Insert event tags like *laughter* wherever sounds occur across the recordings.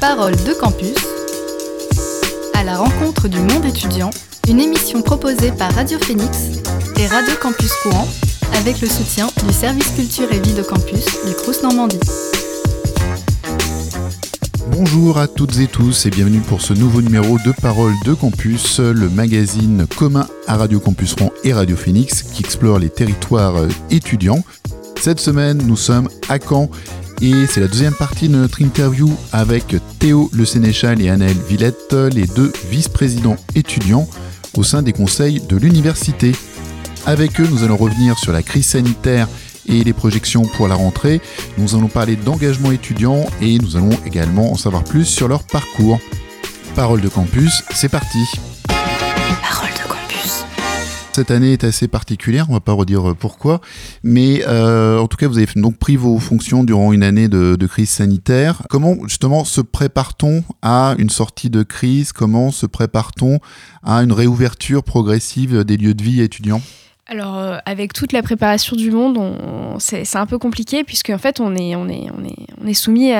Parole de campus, à la rencontre du monde étudiant, une émission proposée par Radio Phoenix et Radio Campus Courant avec le soutien du service culture et vie de campus du Crous Normandie. Bonjour à toutes et tous et bienvenue pour ce nouveau numéro de Parole de Campus, le magazine commun à Radio Campus Rouen et Radio Phoenix qui explore les territoires étudiants. Cette semaine, nous sommes à Caen et c'est la deuxième partie de notre interview avec Théo Le Sénéchal et Annelle Villette, les deux vice-présidents étudiants au sein des conseils de l'université. Avec eux, nous allons revenir sur la crise sanitaire et les projections pour la rentrée. Nous allons parler d'engagement étudiant et nous allons également en savoir plus sur leur parcours. Parole de campus, c'est parti cette année est assez particulière, on va pas redire euh, pourquoi, mais euh, en tout cas vous avez donc pris vos fonctions durant une année de, de crise sanitaire. Comment justement se prépare-t-on à une sortie de crise? Comment se prépare-t-on à une réouverture progressive des lieux de vie étudiants? Alors, euh, avec toute la préparation du monde, c'est un peu compliqué puisque en fait, on est, soumis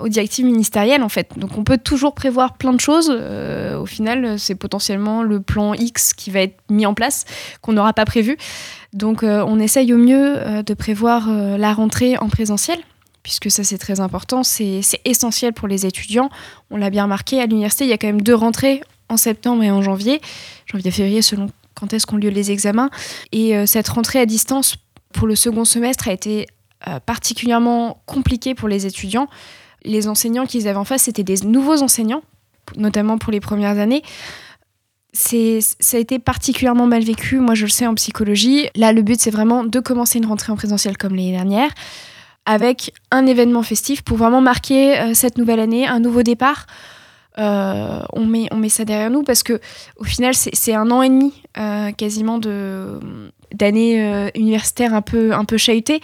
aux directives ministérielles en fait. Donc, on peut toujours prévoir plein de choses. Euh, au final, c'est potentiellement le plan X qui va être mis en place qu'on n'aura pas prévu. Donc, euh, on essaye au mieux de prévoir la rentrée en présentiel puisque ça c'est très important, c'est essentiel pour les étudiants. On l'a bien remarqué, à l'université, il y a quand même deux rentrées en septembre et en janvier, janvier-février selon quand est-ce qu'ont lieu les examens. Et euh, cette rentrée à distance pour le second semestre a été euh, particulièrement compliquée pour les étudiants. Les enseignants qu'ils avaient en face, c'était des nouveaux enseignants, notamment pour les premières années. C'est, ça a été particulièrement mal vécu, moi je le sais en psychologie. Là, le but, c'est vraiment de commencer une rentrée en présentiel comme l'année dernière, avec un événement festif pour vraiment marquer euh, cette nouvelle année, un nouveau départ. Euh, on, met, on met ça derrière nous parce que au final c'est un an et demi euh, quasiment d'années euh, universitaires un peu, un peu chahutées.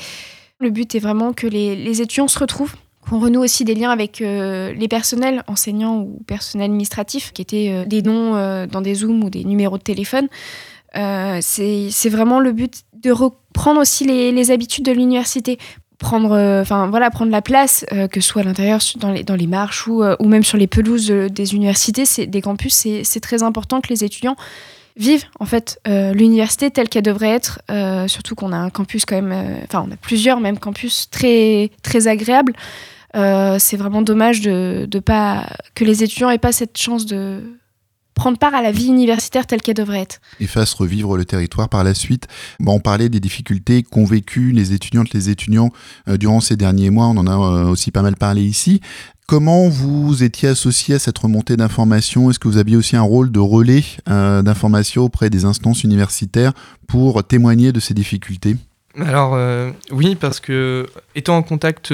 Le but est vraiment que les, étudiants se retrouvent, qu'on renoue aussi des liens avec les personnels enseignants ou personnels administratifs qui étaient des noms dans des Zooms ou des numéros de téléphone. c'est vraiment le but de reprendre aussi les, les habitudes de l'université prendre euh, enfin voilà prendre la place euh, que ce soit à l'intérieur dans les, dans les marches ou, euh, ou même sur les pelouses des universités des campus c'est très important que les étudiants vivent en fait l'université telle qu'elle devrait être surtout qu'on a un campus quand même enfin on a plusieurs même campus très très agréables. C'est vraiment dommage de, de pas que les étudiants aient pas cette chance de prendre part à la vie universitaire telle qu'elle devrait être. Et fasse revivre le territoire par la suite. Bon, on parlait des difficultés qu'ont vécues les étudiantes, les étudiants euh, durant ces derniers mois, on en a euh, aussi pas mal parlé ici. Comment vous étiez associé à cette remontée d'informations? Est-ce que vous aviez aussi un rôle de relais euh, d'informations auprès des instances universitaires pour témoigner de ces difficultés? Alors oui, parce que étant en contact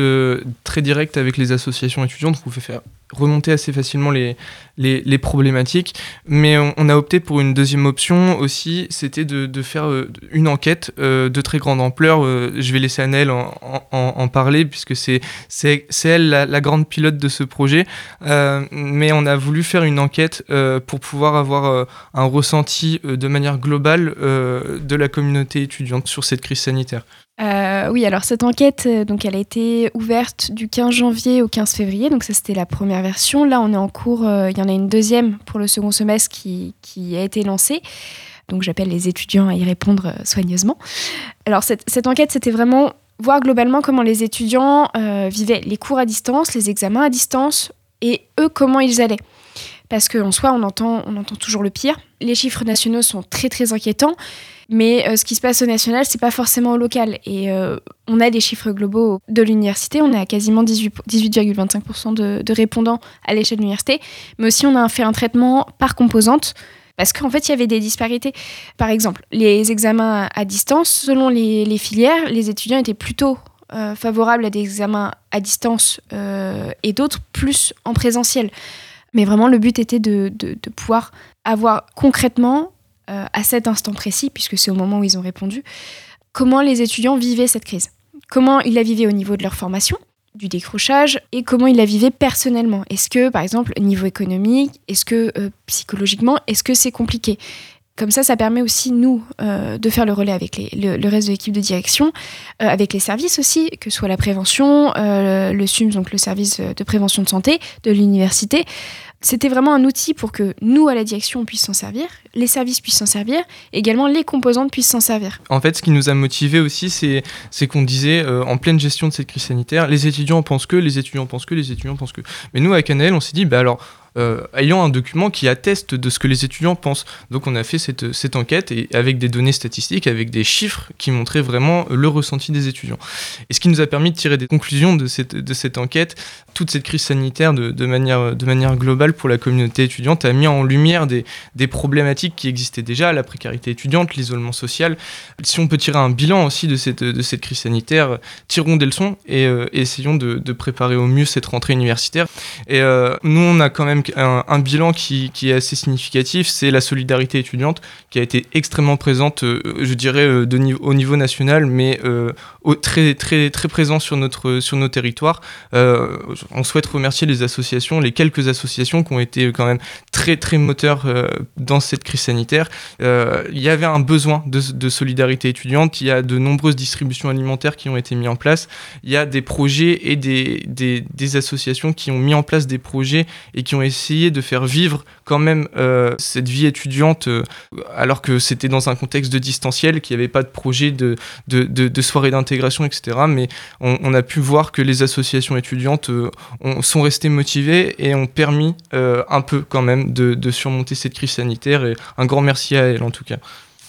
très direct avec les associations étudiantes, vous pouvez faire remonter assez facilement les, les, problématiques. Mais on, a opté pour une deuxième option aussi, c'était de, de, faire euh, une enquête euh, de très grande ampleur. Euh, je vais laisser Annelle en, en, parler, puisque c'est elle la, la, grande pilote de ce projet. mais on a voulu faire une enquête pour pouvoir avoir un ressenti de manière globale de la communauté étudiante sur cette crise sanitaire. Euh, oui, alors cette enquête, euh, donc elle a été ouverte du 15 janvier au 15 février, donc ça c'était la première version. Là, on est en cours, euh, il y en a une deuxième pour le second semestre qui, a été lancée. Donc j'appelle les étudiants à y répondre soigneusement. Alors cette enquête, c'était vraiment voir globalement comment les étudiants vivaient les cours à distance, les examens à distance, et eux, comment ils allaient. Parce qu'en soi, on entend, toujours le pire. Les chiffres nationaux sont très très inquiétants. Mais euh, ce qui se passe au national, c'est pas forcément au local. Et euh, on a des chiffres globaux de l'université. On est à quasiment 18,25% de, de, répondants à l'échelle de l'université. Mais aussi, on a fait un traitement par composante. Parce qu'en fait, il y avait des disparités. Par exemple, les examens à distance, selon les, filières, les étudiants étaient plutôt euh, favorables à des examens à distance et d'autres plus en présentiel. Mais vraiment, le but était de, de, pouvoir avoir concrètement euh, à cet instant précis, puisque c'est au moment où ils ont répondu, comment les étudiants vivaient cette crise. Comment ils la vivaient au niveau de leur formation, du décrochage, et comment ils la vivaient personnellement. Est-ce que, par exemple, niveau économique, est-ce que euh, psychologiquement, est-ce que c'est compliqué? Comme ça, ça permet aussi, nous, euh, de faire le relais avec le, reste de l'équipe de direction, euh, avec les services aussi, que ce soit la prévention, euh, le SUMS, donc le service de prévention de santé de l'université. C'était vraiment un outil pour que nous, à la direction, on puisse s'en servir, les services puissent s'en servir, également les composantes puissent s'en servir. En fait, ce qui nous a motivés aussi, c'est qu'on disait, en pleine gestion de cette crise sanitaire, les étudiants pensent que, les étudiants pensent que, les étudiants pensent que. Mais nous, à Canel, on s'est dit, bah alors, euh, ayant un document qui atteste de ce que les étudiants pensent. Donc on a fait cette, enquête et avec des données statistiques, avec des chiffres qui montraient vraiment le ressenti des étudiants. Et ce qui nous a permis de tirer des conclusions de cette, enquête, toute cette crise sanitaire de manière globale pour la communauté étudiante a mis en lumière des, problématiques qui existaient déjà, la précarité étudiante, l'isolement social. Si on peut tirer un bilan aussi de cette, crise sanitaire, tirons des leçons et, euh, essayons de, préparer au mieux cette rentrée universitaire. Et euh, nous, on a quand même un, bilan qui, est assez significatif, c'est la solidarité étudiante qui a été extrêmement présente, euh, je dirais, au niveau national, mais euh, très, très, très présent sur, notre, sur nos territoires. on souhaite remercier les associations, les quelques associations qui ont été quand même très, très moteurs dans cette crise sanitaire. il y avait un besoin de, solidarité étudiante, il y a de nombreuses distributions alimentaires qui ont été mises en place, il y a des projets et des, des, associations qui ont mis en place des projets et qui ont essayer de faire vivre quand même euh, cette vie étudiante euh, alors que c'était dans un contexte de distanciel, qu'il n'y avait pas de projet de, de, de, soirée etc. Mais on, a pu voir que les associations étudiantes euh, sont restées motivées et ont permis un peu quand même de, de surmonter cette crise sanitaire. Et un grand merci à elles en tout cas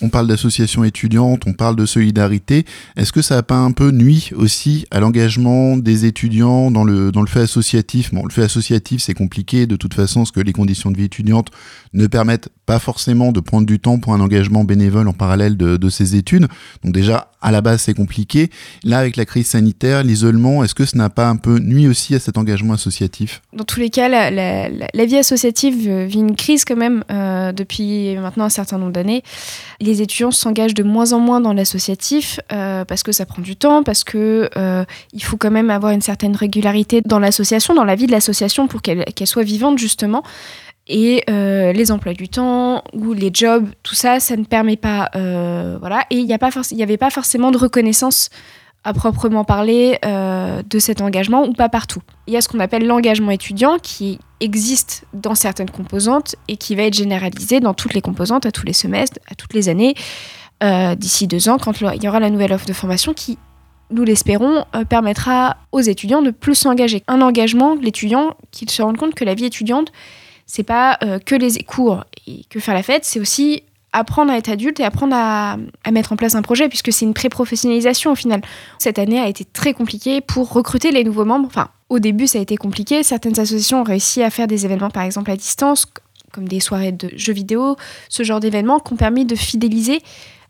on parle d'associations étudiantes, on parle de solidarité. Est-ce que ça n'a pas un peu nuit aussi à l'engagement des étudiants dans le, dans le fait associatif? Bon, le fait associatif, c'est compliqué de toute façon, parce que les conditions de vie étudiante ne permettent pas forcément de prendre du temps pour un engagement bénévole en parallèle de, de ces études. Donc déjà, à la base, c'est compliqué. Là, avec la crise sanitaire, l'isolement, est-ce que ça n'a pas un peu nuit aussi à cet engagement associatif? Dans tous les cas, la, vie associative vit une crise quand même euh, depuis maintenant un certain nombre d'années. Étudiants s'engagent de moins en moins dans l'associatif euh, parce que ça prend du temps, parce que euh, il faut quand même avoir une certaine régularité dans l'association, dans la vie de l'association pour qu'elle soit vivante justement. Et euh, les emplois du temps ou les jobs, tout ça, ça ne permet pas. Voilà. Et il n'y avait pas forcément de reconnaissance à proprement parler euh, de cet engagement ou pas partout. Il y a ce qu'on appelle l'engagement étudiant qui existe dans certaines composantes et qui va être généralisé dans toutes les composantes, à tous les semestres, à toutes les années, d'ici deux ans, quand il y aura la nouvelle offre de formation qui, nous l'espérons, permettra aux étudiants de plus s'engager. Un engagement, l'étudiant, qu'il se rende compte que la vie étudiante, c'est pas euh, que les cours et que faire la fête, c'est aussi apprendre à être adulte et apprendre à, mettre en place un projet, puisque c'est une pré-professionnalisation au final. Cette année a été très compliquée pour recruter les nouveaux membres. Enfin, au début, ça a été compliqué. Certaines associations ont réussi à faire des événements, par exemple, à distance, comme des soirées de jeux vidéo, ce genre d'événements qui ont permis de fidéliser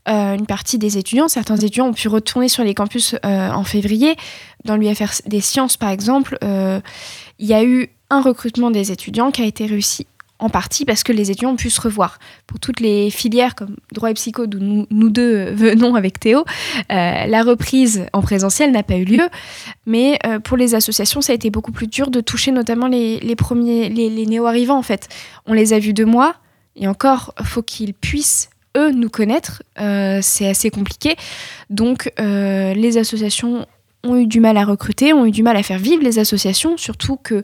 euh, une partie des étudiants. Certains étudiants ont pu retourner sur les campus euh, en février. Dans l'UFR des sciences, par exemple, il y a eu un recrutement des étudiants qui a été réussi en partie parce que les étudiants ont pu se revoir. Pour toutes les filières comme droit et psycho, d'où nous, deux venons avec Théo, euh, la reprise en présentiel n'a pas eu lieu. Mais euh, pour les associations, ça a été beaucoup plus dur de toucher notamment les, premiers, les, néo-arrivants en fait. On les a vus deux mois et encore, faut qu'ils puissent eux nous connaître. Euh, c'est assez compliqué. Donc les associations ont eu du mal à recruter, ont eu du mal à faire vivre les associations, surtout que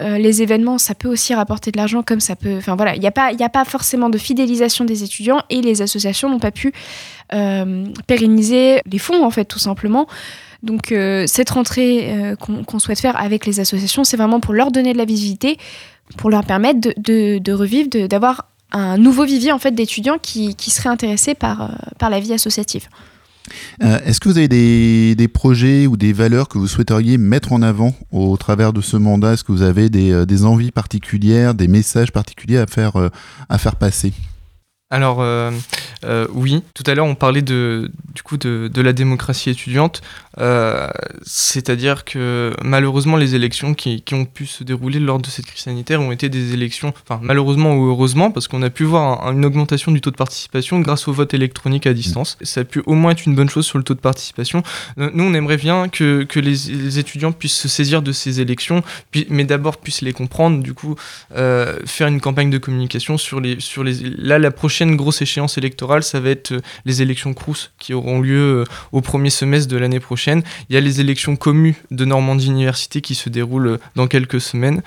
euh, les événements, ça peut aussi rapporter de l'argent comme ça peut... Enfin voilà, il n'y a, pas, a pas forcément de fidélisation des étudiants et les associations n'ont pas pu euh, pérenniser les fonds, en fait, tout simplement. Donc euh, cette rentrée qu'on souhaite faire avec les associations, c'est vraiment pour leur donner de la visibilité, pour leur permettre de, revivre, d'avoir un nouveau vivier en fait d'étudiants qui, seraient intéressés par la vie associative. Euh, est-ce que vous avez des, projets ou des valeurs que vous souhaiteriez mettre en avant au travers de ce mandat? Est-ce que vous avez des, euh, envies particulières, des messages particuliers à faire, euh, passer? Alors oui, tout à l'heure on parlait du coup de, la démocratie étudiante. C'est-à-dire que malheureusement, les élections qui, qui, ont pu se dérouler lors de cette crise sanitaire ont été des élections, enfin malheureusement ou heureusement, parce qu'on a pu voir une augmentation du taux de participation grâce au vote électronique à distance. Ça a pu au moins être une bonne chose sur le taux de participation. Nous, on aimerait bien que, que les, étudiants puissent se saisir de ces élections, puis, mais d'abord puissent les comprendre, du coup, euh, faire une campagne de communication sur les, sur les... Là, la prochaine grosse échéance électorale, ça va être euh, les élections Crous qui auront lieu euh, au premier semestre de l'année prochaine. Il y a les élections communes de Normandie Université qui se déroulent dans quelques semaines.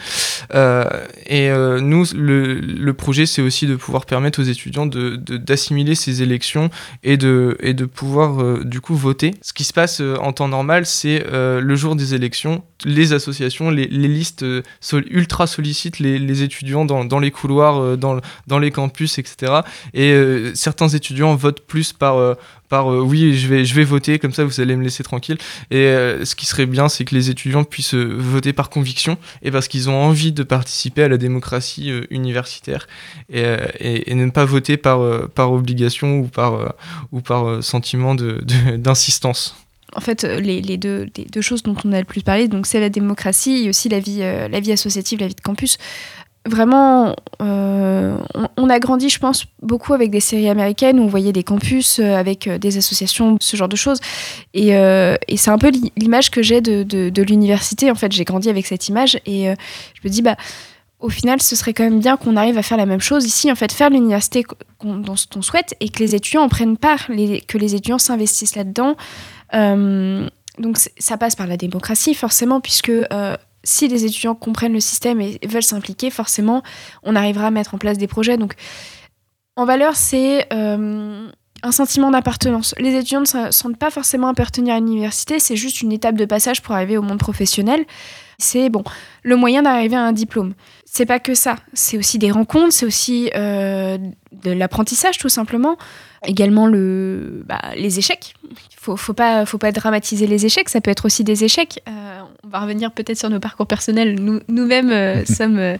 et nous, le, projet, c'est aussi de pouvoir permettre aux étudiants d'assimiler de, ces élections et de, et de pouvoir du coup voter. Ce qui se passe en temps normal, c'est le jour des élections, les associations, les, listes ultra sollicitent les, étudiants dans, dans, les couloirs, dans, dans les campus, etc. Et certains étudiants votent plus par, par euh, oui, je vais, je vais voter, comme ça vous allez me laisser tranquille. Et euh, ce qui serait bien, c'est que les étudiants puissent euh, voter par conviction et parce qu'ils ont envie de participer à la démocratie universitaire et, et, ne pas voter par, par obligation ou par, ou par sentiment *laughs* d'insistance. De, en fait, les, les, deux, les, deux, choses dont on a le plus parlé, c'est la démocratie et aussi la vie, la vie associative, la vie de campus vraiment, euh, on, a grandi, je pense, beaucoup avec des séries américaines où on voyait des campus euh, avec euh, des associations, ce genre de choses. Et, c'est un peu l'image que j'ai de, l'université. En fait, j'ai grandi avec cette image et je me dis, bah, au final, ce serait quand même bien qu'on arrive à faire la même chose ici, en fait, faire l'université dont on souhaite et que les étudiants en prennent part, que les étudiants s'investissent là-dedans. donc, ça passe par la démocratie, forcément, puisque si les étudiants comprennent le système et veulent s'impliquer, forcément, on arrivera à mettre en place des projets. Donc, en valeur, c'est euh, un sentiment d'appartenance. Les étudiants ne sentent pas forcément appartenir à l'université, c'est juste une étape de passage pour arriver au monde professionnel. C'est bon, le moyen d'arriver à un diplôme. C'est pas que ça, c'est aussi des rencontres, c'est aussi euh, de l'apprentissage tout simplement. Également le, bah, les échecs. Faut, faut pas, faut pas dramatiser les échecs. Ça peut être aussi des échecs. Euh, on va revenir peut-être sur nos parcours personnels. Nous, nous-mêmes euh, *laughs* sommes,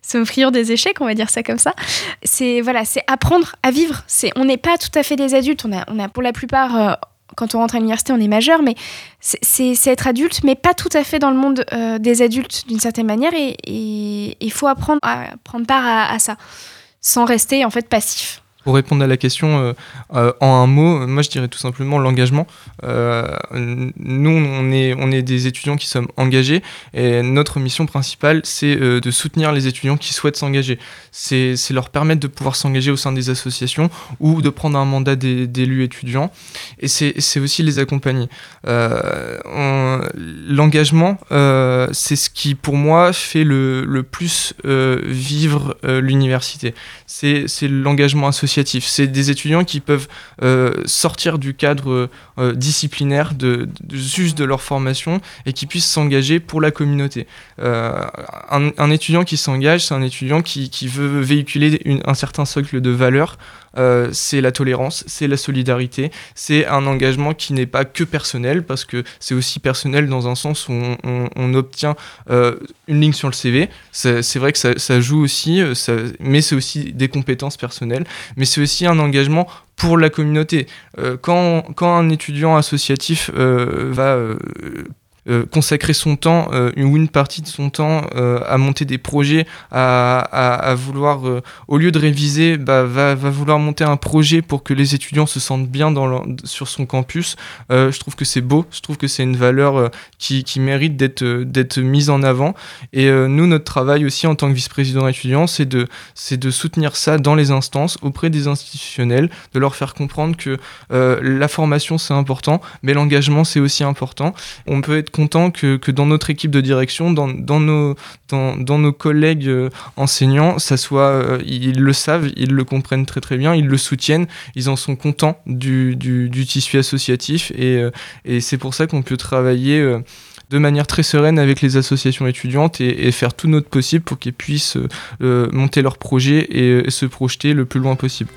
sommes friands des échecs, on va dire ça comme ça. C'est voilà, c'est apprendre à vivre. C'est, on n'est pas tout à fait des adultes. On a, on a pour la plupart quand on rentre à l'université, on est majeur, mais c'est être adulte, mais pas tout à fait dans le monde des adultes d'une certaine manière. Et il faut apprendre à prendre part à, à, ça, sans rester en fait passif. Pour répondre à la question euh, euh, en un mot, moi je dirais tout simplement l'engagement. Euh, nous, on est, des étudiants qui sommes engagés et notre mission principale, c'est de soutenir les étudiants qui souhaitent s'engager. C'est leur permettre de pouvoir s'engager au sein des associations ou de prendre un mandat d'élu étudiant. Et c'est aussi les accompagner. L'engagement, c'est ce qui, pour moi, fait le, le plus vivre l'université. C'est l'engagement c'est des étudiants qui peuvent euh, sortir du cadre euh, disciplinaire juste de leur formation et qui puissent s'engager pour la communauté. Euh, un, étudiant qui s'engage, c'est un étudiant qui, veut véhiculer un certain socle de valeurs euh, c'est la tolérance, c'est la solidarité, c'est un engagement qui n'est pas que personnel, parce que c'est aussi personnel dans un sens où on, obtient euh, une ligne sur le CV. C'est vrai que ça, joue aussi, euh, mais c'est aussi des compétences personnelles, mais c'est aussi un engagement pour la communauté. quand, quand, un étudiant associatif va consacrer son temps euh, ou une partie de son temps euh, à monter des projets, à, à, vouloir, au lieu de réviser, bah, va, va, vouloir monter un projet pour que les étudiants se sentent bien dans sur son campus. je trouve que c'est beau, je trouve que c'est une valeur qui, qui, mérite d'être d'être mise en avant. Et nous, notre travail aussi en tant que vice-président étudiant, c'est de, de soutenir ça dans les instances, auprès des institutionnels, de leur faire comprendre que la formation c'est important, mais l'engagement c'est aussi important. On peut être content que, que, dans notre équipe de direction, dans, dans, nos, dans, dans nos collègues euh, enseignants, ça soit, euh, ils le savent, ils le comprennent très très bien, ils le soutiennent, ils en sont contents du, du, tissu associatif et, euh, et c'est pour ça qu'on peut travailler de manière très sereine avec les associations étudiantes et, faire tout notre possible pour qu'ils puissent monter leurs projets et, et, se projeter le plus loin possible.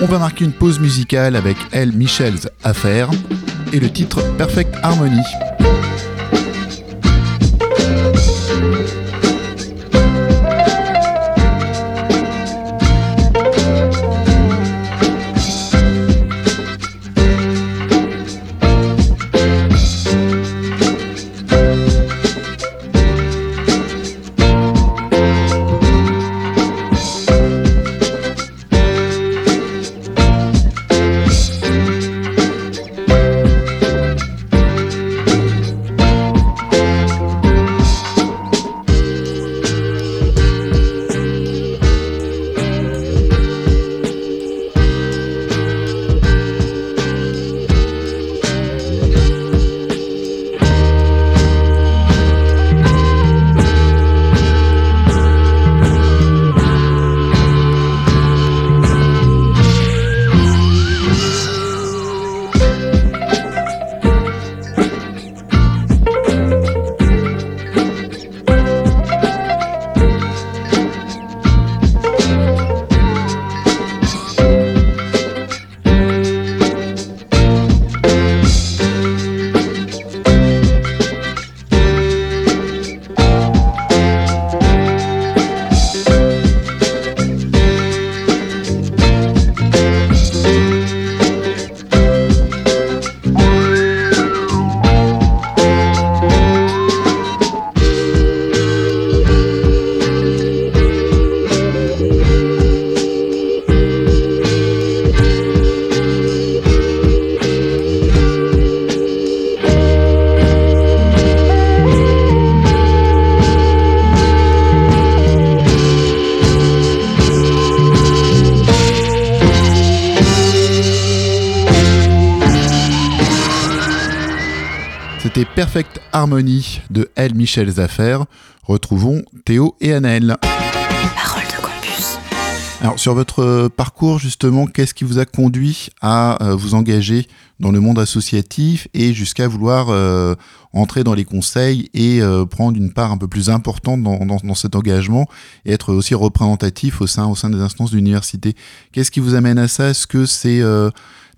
On va marquer une pause musicale avec Elle Michel's Affaire et le titre Perfect Harmony. Harmony de L. Michel Zaffer, retrouvons Théo et Annelle. Parole de campus. Alors sur votre parcours justement, qu'est-ce qui vous a conduit à euh, vous engager dans le monde associatif et jusqu'à vouloir euh, entrer dans les conseils et euh, prendre une part un peu plus importante dans, dans, dans, cet engagement et être aussi représentatif au sein, au sein des instances de l'université Qu'est-ce qui vous amène à ça? Est-ce que c'est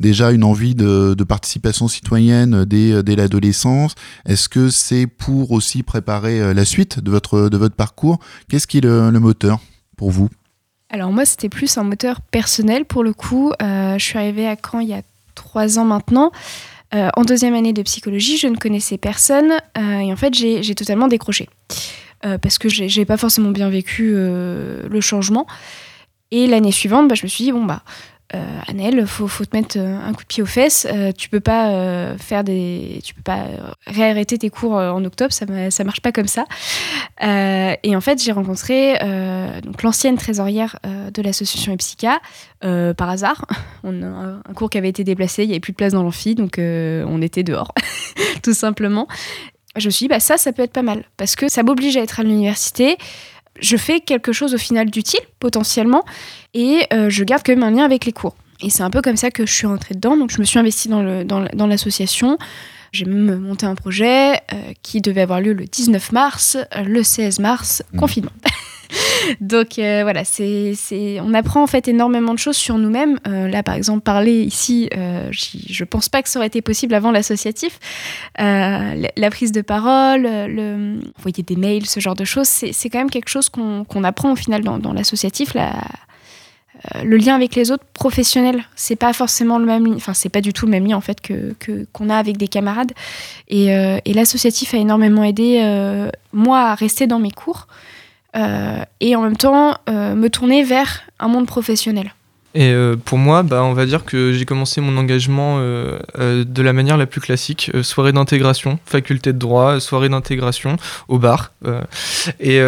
déjà une envie de, participation citoyenne dès, dès l'adolescence Est-ce que c'est pour aussi préparer la suite de votre, parcours? Qu'est-ce qui est le, moteur pour vous? Alors moi, c'était plus un moteur personnel pour le coup. Euh, je suis arrivée à Caen il y a trois ans maintenant. Euh, en deuxième année de psychologie, je ne connaissais personne euh, et en fait, j'ai totalement décroché. Euh, parce que j'ai pas forcément bien vécu euh, le changement. Et l'année suivante, bah, je me suis dit, bon, bah, euh, Annelle, faut, faut te mettre euh, un coup de pied aux fesses. Euh, tu peux pas euh, faire des, tu peux pas réarrêter tes cours en octobre, ça, ça marche pas comme ça. Et en fait, j'ai rencontré donc l'ancienne trésorière de l'association Epsica par hasard. *laughs* On a un, un, cours qui avait été déplacé, il y avait plus de place dans l'amphi, donc on était dehors, *laughs* tout simplement. Je me suis dit, bah ça, ça peut être pas mal parce que ça m'oblige à être à l'université je fais quelque chose au final d'utile, potentiellement, et euh, je garde quand même un lien avec les cours. Et c'est un peu comme ça que je suis rentrée dedans. Donc je me suis investie dans, le, dans, dans l'association. J'ai même monté un projet euh, qui devait avoir lieu le 19 mars, le 16 mars, mmh. confinement. *laughs* Donc euh, voilà, c'est, on apprend en fait énormément de choses sur nous-mêmes. Euh, là, par exemple, parler ici, euh, je pense pas que ça aurait été possible avant l'associatif. Euh, la, prise de parole, le, envoyer des mails, ce genre de choses, c'est, quand même quelque chose qu'on, apprend au final dans, l'associatif. La, le lien avec les autres professionnels, c'est pas forcément le même, enfin c'est pas du tout le même lien en fait que, qu'on a avec des camarades. Et, l'associatif a énormément aidé moi à rester dans mes cours et en même temps euh, me tourner vers un monde professionnel. Et euh, pour moi, bah, on va dire que j'ai commencé mon engagement euh, euh, de la manière la plus classique, soirée d'intégration, faculté de droit, soirée d'intégration au bar. Et,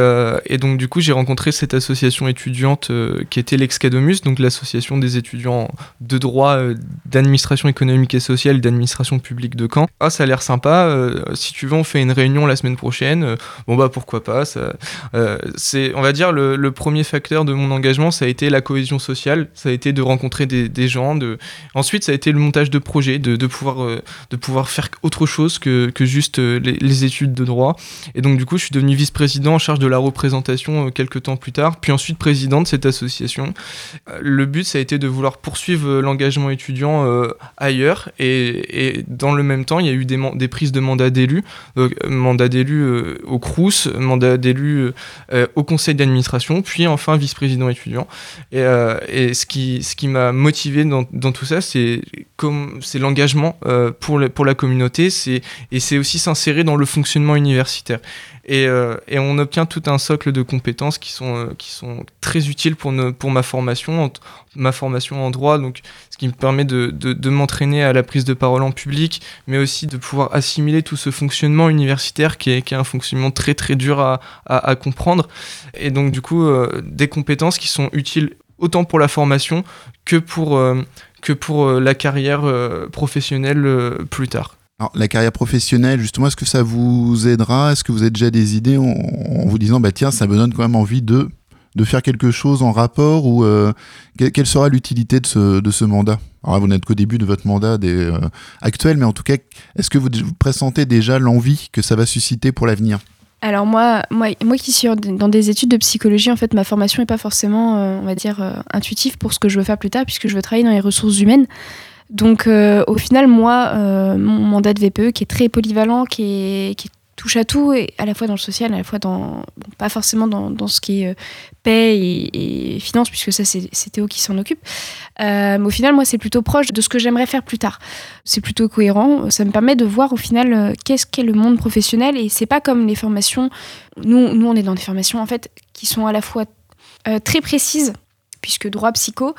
donc du coup, j'ai rencontré cette association étudiante qui était l'Excadomus, donc l'association des étudiants de droit, d'administration économique et sociale, d'administration publique de Caen. Ah, ça a l'air sympa. si tu veux, on fait une réunion la semaine prochaine. bon bah pourquoi pas. C'est, on va dire, le, le, premier facteur de mon engagement, ça a été la cohésion sociale. Été de rencontrer des, gens. De... Ensuite, ça a été le montage de projets, de, pouvoir, euh, de pouvoir faire autre chose que, que juste euh, les, études de droit. Et donc, du coup, je suis devenu vice-président en charge de la représentation euh, quelques temps plus tard, puis ensuite président de cette association. Le but, ça a été de vouloir poursuivre l'engagement étudiant ailleurs. Et, dans le même temps, il y a eu des, prises de mandat d'élus, mandat d'élu au CRUS, mandat d'élu au conseil d'administration, puis enfin vice-président étudiant. Et ce qui ce qui m'a motivé dans, tout ça, c'est l'engagement euh, pour, la communauté, et c'est aussi s'insérer dans le fonctionnement universitaire. Et, euh, et, on obtient tout un socle de compétences qui sont, euh, qui très utiles pour, ma formation, ma formation en droit, donc ce qui me permet de, m'entraîner à la prise de parole en public, mais aussi de pouvoir assimiler tout ce fonctionnement universitaire qui est, qui un fonctionnement très très dur à, comprendre. Et donc du coup, des compétences qui sont utiles autant pour la formation que pour, euh, que pour euh, la carrière euh, professionnelle plus tard. Alors, la carrière professionnelle, justement, est-ce que ça vous aidera? Est-ce que vous avez déjà des idées en, vous disant, bah tiens, ça me donne quand même envie de, de faire quelque chose en rapport ou quelle sera l'utilité de ce, de ce mandat? Alors vous n'êtes qu'au début de votre mandat actuel, mais en tout cas, est-ce que vous, vous pressentez déjà l'envie que ça va susciter pour l'avenir? Alors moi, moi, moi qui suis dans des études de psychologie, en fait, ma formation n'est pas forcément, euh, on va dire, euh, intuitive pour ce que je veux faire plus tard, puisque je veux travailler dans les ressources humaines. Donc, euh, au final, moi, mon mandat de VPE, qui est très polyvalent, qui, est, qui touche à tout, et à la fois dans le social, à la fois dans, pas forcément dans, ce qui est euh, paix et, et finance, puisque ça, c'est Théo qui s'en occupe. Euh, mais au final, moi, c'est plutôt proche de ce que j'aimerais faire plus tard. C'est plutôt cohérent. Ça me permet de voir au final euh, qu'est-ce qu'est le monde professionnel, et c'est pas comme les formations. Nous, nous, on est dans des formations, en fait, qui sont à la fois euh, très précises, puisque droit, psycho,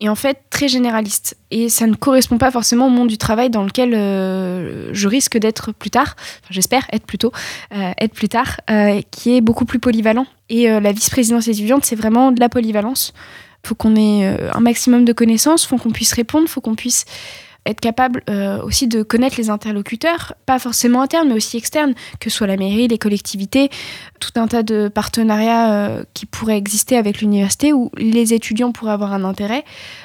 et en fait très généraliste. Et ça ne correspond pas forcément au monde du travail dans lequel euh, je risque d'être plus tard, enfin, j'espère être plutôt, euh, être plus tard, euh, qui est beaucoup plus polyvalent. Et euh, la vice-présidence étudiante, c'est vraiment de la polyvalence. Il faut qu'on ait un maximum de connaissances, faut qu'on puisse répondre, faut qu'on puisse être capable euh, aussi de connaître les interlocuteurs, pas forcément internes, mais aussi externes, que ce soit la mairie, les collectivités, tout un tas de partenariats euh, qui pourraient exister avec l'université où les étudiants pourraient avoir un intérêt.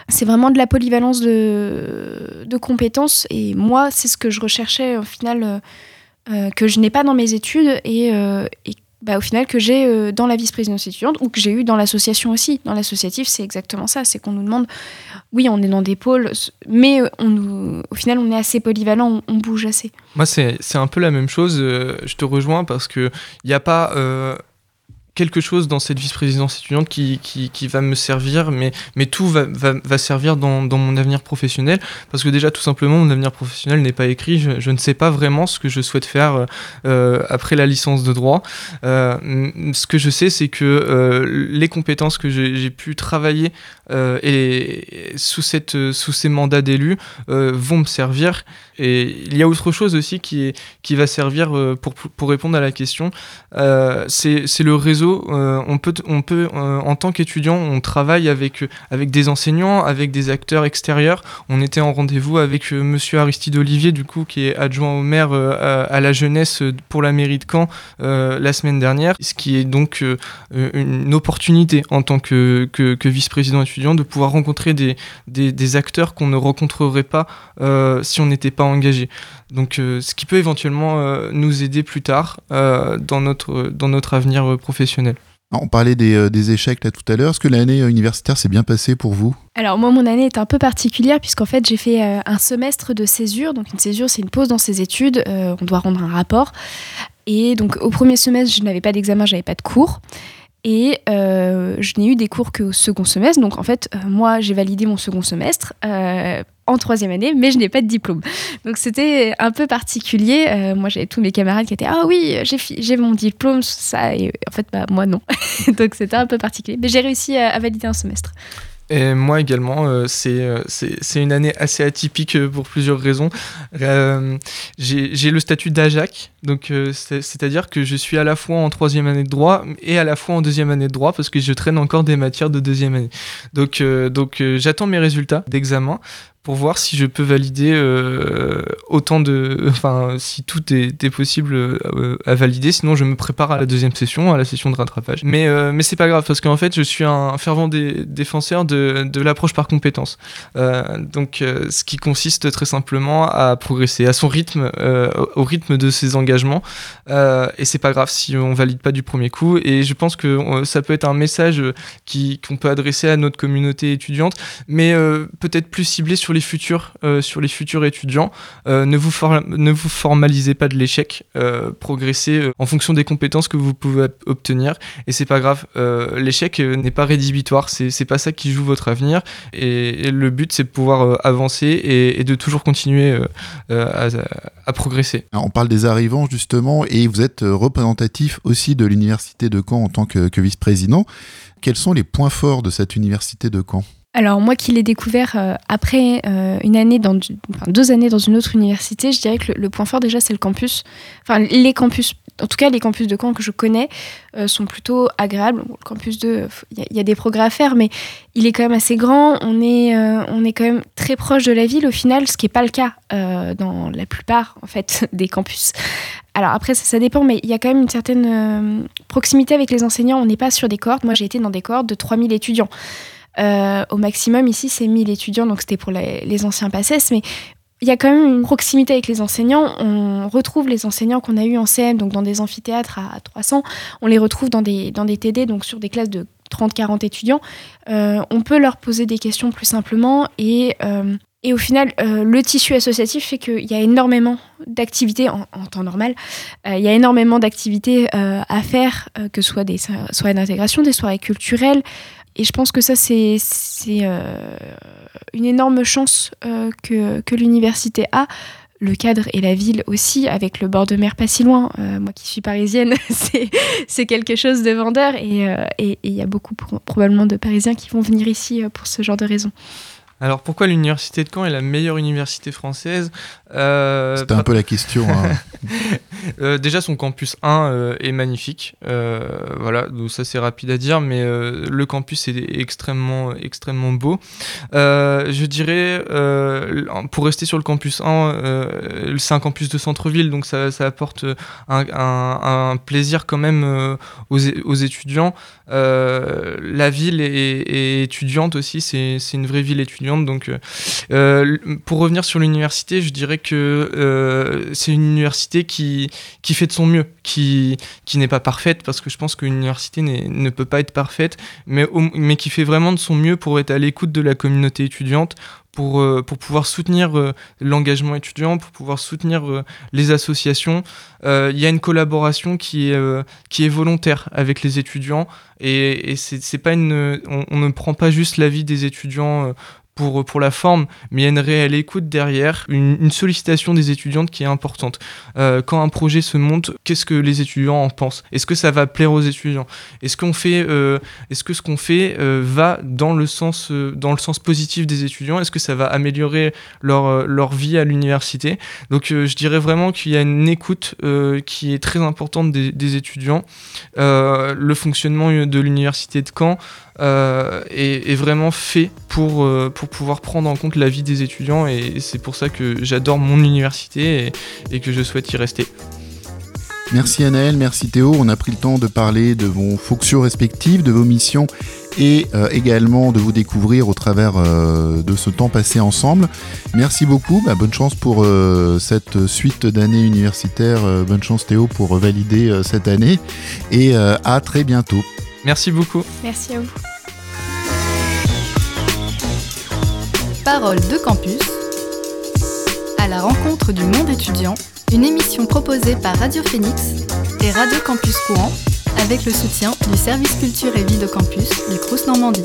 C'est vraiment de la polyvalence de, compétences et moi, c'est ce que je recherchais au final, euh, que je n'ai pas dans mes études et, et bah, au final que j'ai euh, dans la vice-présidence étudiante ou que j'ai eu dans l'association aussi. Dans l'associatif, c'est exactement ça. C'est qu'on nous demande, oui, on est dans des pôles, mais euh, on nous, au final, on est assez polyvalent, on, bouge assez. Moi, c'est un peu la même chose. Euh, je te rejoins parce qu'il n'y a pas quelque chose dans cette vice-présidence étudiante qui, qui, va me servir, mais, mais tout va, va, va servir dans, dans, mon avenir professionnel, parce que déjà, tout simplement, mon avenir professionnel n'est pas écrit, je, je, ne sais pas vraiment ce que je souhaite faire euh, après la licence de droit. Euh, ce que je sais, c'est que euh, les compétences que j'ai pu travailler euh, et, sous, cette, sous ces mandats d'élu euh, vont me servir. Et il y a autre chose aussi qui, qui va servir euh, pour, pour répondre à la question, c'est le réseau euh, on peut, euh, en tant qu'étudiant, on travaille avec, avec des enseignants, avec des acteurs extérieurs. On était en rendez-vous avec euh, Monsieur Aristide Olivier, du qui est adjoint au maire à, la jeunesse pour la mairie de Caen la semaine dernière, ce qui est donc une opportunité en tant que, vice-président étudiant de pouvoir rencontrer des, des, acteurs qu'on ne rencontrerait pas si on n'était pas engagé. Donc, ce qui peut éventuellement nous aider plus tard dans notre avenir professionnel. On parlait euh, des, échecs là tout à l'heure. Est-ce que l'année euh, universitaire s'est bien passée pour vous? Alors moi, mon année est un peu particulière puisqu'en fait j'ai fait euh, un semestre de césure. Donc une césure, c'est une pause dans ses études. on doit rendre un rapport. Et donc au premier semestre, je n'avais pas d'examen, j'avais pas de cours. Et je n'ai eu des cours qu'au second semestre. Donc en fait, moi, j'ai validé mon second semestre en troisième année, mais je n'ai pas de diplôme. Donc c'était un peu particulier. Euh, moi, j'avais tous mes camarades qui étaient Ah oui, j'ai mon diplôme, ça. Et en fait, bah, moi, non. *laughs* Donc c'était un peu particulier. Mais j'ai réussi à, valider un semestre. Et moi également, euh, euh, c'est une année assez atypique pour plusieurs raisons. j'ai le statut d'AJAC, donc c'est-à-dire que je suis à la fois en troisième année de droit et à la fois en deuxième année de droit parce que je traîne encore des matières de deuxième année. Donc, donc j'attends mes résultats d'examen pour voir si je peux valider euh, autant de. *laughs* Enfin, si tout est, possible euh, à valider. Sinon, je me prépare à la deuxième session, à la session de rattrapage. Mais, euh, mais c'est pas grave, parce qu'en fait, je suis un fervent défenseur de, l'approche par compétence. donc, ce qui consiste très simplement à progresser à son rythme, au rythme de ses engagements. et c'est pas grave si on valide pas du premier coup. Et je pense que ça peut être un message qu'on peut adresser à notre communauté étudiante, mais peut-être plus ciblé sur les futurs, euh, sur les futurs étudiants. Euh, ne, vous ne vous formalisez pas de l'échec. Euh, progressez en fonction des compétences que vous pouvez obtenir. Et c'est pas grave. l'échec n'est pas rédhibitoire. C'est pas ça qui joue votre avenir. Et, le but, c'est de pouvoir avancer et, de toujours continuer à, progresser. on parle des arrivants justement, et vous êtes représentatif aussi de l'université de Caen en tant que, que vice-président. Quels sont les points forts de cette université de Caen? Alors moi qui l'ai découvert euh, après euh, une année dans deux années dans une autre université, je dirais que le, point fort déjà c'est le campus. Enfin les campus, en tout cas les campus de Caen que je connais euh, sont plutôt agréables. le campus de, il y, a des progrès à faire, mais il est quand même assez grand. On est on est quand même très proche de la ville au final, ce qui n'est pas le cas dans la plupart en fait *laughs* des campus. Alors après, ça, ça, dépend, mais il y a quand même une certaine proximité avec les enseignants. On n'est pas sur des cohortes. Moi, j'ai été dans des cohortes de 3000 étudiants. Euh, au maximum, ici, c'est 1000 étudiants, donc c'était pour les, anciens PACES, mais il y a quand même une proximité avec les enseignants. On retrouve les enseignants qu'on a eus en CM, donc dans des amphithéâtres à 300. On les retrouve dans des, dans des TD, donc sur des classes de 30-40 étudiants. Euh, on peut leur poser des questions plus simplement et, euh, et au final, le tissu associatif fait qu'il y a énormément d'activités en, temps normal. il y a énormément d'activités à faire, que ce soit des soirées d'intégration, des soirées culturelles, et je pense que ça, c'est euh, une énorme chance euh, que, l'université a. Le cadre et la ville aussi, avec le bord de mer pas si loin. Euh, moi qui suis parisienne, *laughs* c'est quelque chose de vendeur et il y a beaucoup probablement de Parisiens qui vont venir ici pour ce genre de raisons. Alors pourquoi l'université de Caen est la meilleure université française euh, C'était un peu la question. Hein. *laughs* Euh, déjà son campus 1 euh, est magnifique. voilà, donc ça c'est rapide à dire, mais le campus est extrêmement, extrêmement beau. je dirais, pour rester sur le campus 1, c'est un campus de centre-ville, donc ça, apporte un, plaisir quand même aux, aux, étudiants. la ville est, est étudiante aussi, c'est une vraie ville étudiante donc, euh, euh, pour revenir sur l'université, je dirais que euh, c'est une université qui, qui fait de son mieux, qui, qui n'est pas parfaite, parce que je pense qu'une université ne peut pas être parfaite, mais, mais qui fait vraiment de son mieux pour être à l'écoute de la communauté étudiante, pour, pour, pouvoir soutenir l'engagement étudiant, pour pouvoir soutenir les associations. Il y a une collaboration qui est, qui est volontaire avec les étudiants et, pas une, on, ne prend pas juste l'avis des étudiants pour, pour la forme, mais il y a une réelle écoute derrière, une, sollicitation des étudiantes qui est importante. Euh, quand un projet se monte, qu'est-ce que les étudiants en pensent? Est-ce que ça va plaire aux étudiants? Est-ce qu'on euh, est-ce que ce qu'on fait euh, va dans le sens, dans le sens positif des étudiants? Est-ce que ça va améliorer leur, leur vie à l'université? Donc, je dirais vraiment qu'il y a une écoute qui est très importante des, étudiants. le fonctionnement de l'université de Caen euh, est, vraiment fait pour, euh, pour pouvoir prendre en compte la vie des étudiants et c'est pour ça que j'adore mon université et, que je souhaite y rester. Merci Anaël, merci Théo. On a pris le temps de parler de vos fonctions respectives, de vos missions et euh, également de vous découvrir au travers de ce temps passé ensemble. Merci beaucoup, bah, bonne chance pour cette suite d'années universitaires, bonne chance Théo pour valider cette année et à très bientôt. Merci beaucoup. Merci à vous. Parole de campus. À la rencontre du monde étudiant, une émission proposée par Radio Phoenix et Radio Campus Courant avec le soutien du service culture et vie de campus du Crous Normandie.